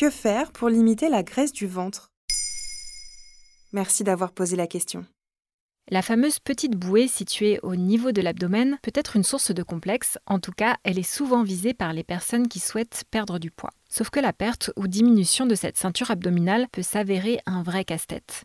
Que faire pour limiter la graisse du ventre? Merci d'avoir posé la question. La fameuse petite bouée située au niveau de l'abdomen peut être une source de complexe, en tout cas elle est souvent visée par les personnes qui souhaitent perdre du poids. Sauf que la perte ou diminution de cette ceinture abdominale peut s'avérer un vrai casse-tête.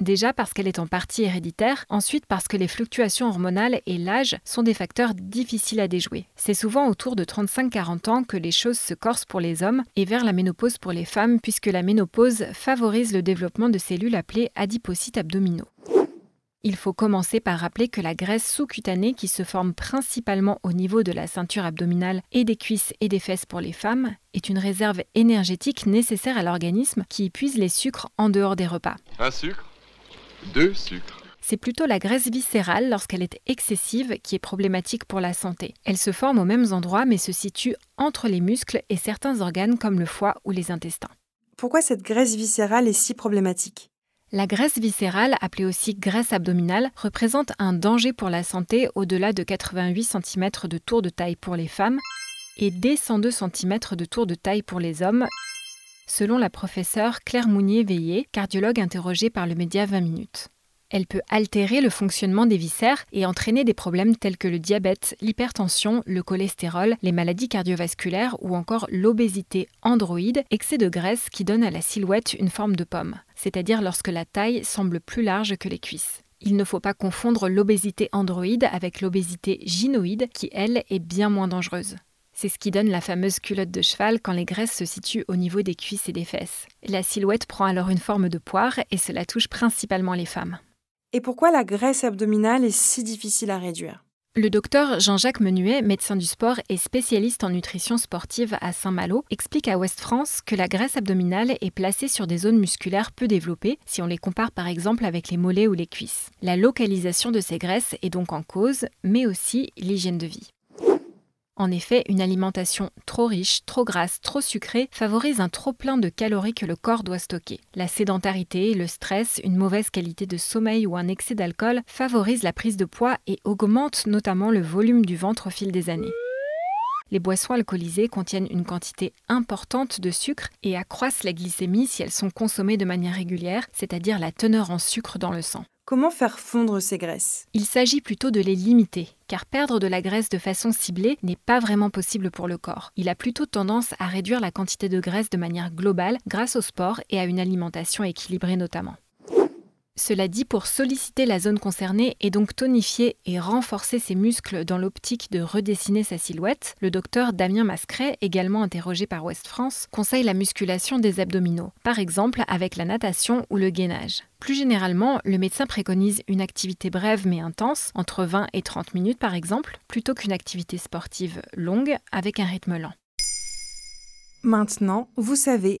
Déjà parce qu'elle est en partie héréditaire, ensuite parce que les fluctuations hormonales et l'âge sont des facteurs difficiles à déjouer. C'est souvent autour de 35-40 ans que les choses se corsent pour les hommes et vers la ménopause pour les femmes puisque la ménopause favorise le développement de cellules appelées adipocytes abdominaux. Il faut commencer par rappeler que la graisse sous-cutanée qui se forme principalement au niveau de la ceinture abdominale et des cuisses et des fesses pour les femmes est une réserve énergétique nécessaire à l'organisme qui épuise les sucres en dehors des repas. Un sucre? Deux sucres. C'est plutôt la graisse viscérale, lorsqu'elle est excessive, qui est problématique pour la santé. Elle se forme aux mêmes endroits mais se situe entre les muscles et certains organes comme le foie ou les intestins. Pourquoi cette graisse viscérale est si problématique? La graisse viscérale, appelée aussi graisse abdominale, représente un danger pour la santé au-delà de 88 cm de tour de taille pour les femmes et dès 102 cm de tour de taille pour les hommes, selon la professeure Claire Mounier-Veillé, cardiologue interrogée par le média 20 minutes. Elle peut altérer le fonctionnement des viscères et entraîner des problèmes tels que le diabète, l'hypertension, le cholestérol, les maladies cardiovasculaires ou encore l'obésité androïde, excès de graisse qui donne à la silhouette une forme de pomme, c'est-à-dire lorsque la taille semble plus large que les cuisses. Il ne faut pas confondre l'obésité androïde avec l'obésité gynoïde qui, elle, est bien moins dangereuse. C'est ce qui donne la fameuse culotte de cheval quand les graisses se situent au niveau des cuisses et des fesses. La silhouette prend alors une forme de poire et cela touche principalement les femmes. Et pourquoi la graisse abdominale est si difficile à réduire? Le docteur Jean-Jacques Menuet, médecin du sport et spécialiste en nutrition sportive à Saint-Malo, explique à Ouest France que la graisse abdominale est placée sur des zones musculaires peu développées si on les compare par exemple avec les mollets ou les cuisses. La localisation de ces graisses est donc en cause, mais aussi l'hygiène de vie. En effet, une alimentation trop riche, trop grasse, trop sucrée favorise un trop plein de calories que le corps doit stocker. La sédentarité, le stress, une mauvaise qualité de sommeil ou un excès d'alcool favorisent la prise de poids et augmentent notamment le volume du ventre au fil des années. Les boissons alcoolisées contiennent une quantité importante de sucre et accroissent la glycémie si elles sont consommées de manière régulière, c'est-à-dire la teneur en sucre dans le sang. Comment faire fondre ces graisses? Il s'agit plutôt de les limiter, car perdre de la graisse de façon ciblée n'est pas vraiment possible pour le corps. Il a plutôt tendance à réduire la quantité de graisse de manière globale grâce au sport et à une alimentation équilibrée notamment. Cela dit, pour solliciter la zone concernée et donc tonifier et renforcer ses muscles dans l'optique de redessiner sa silhouette, le docteur Damien Mascret, également interrogé par Ouest France, conseille la musculation des abdominaux, par exemple avec la natation ou le gainage. Plus généralement, le médecin préconise une activité brève mais intense, entre 20 et 30 minutes par exemple, plutôt qu'une activité sportive longue avec un rythme lent. Maintenant, vous savez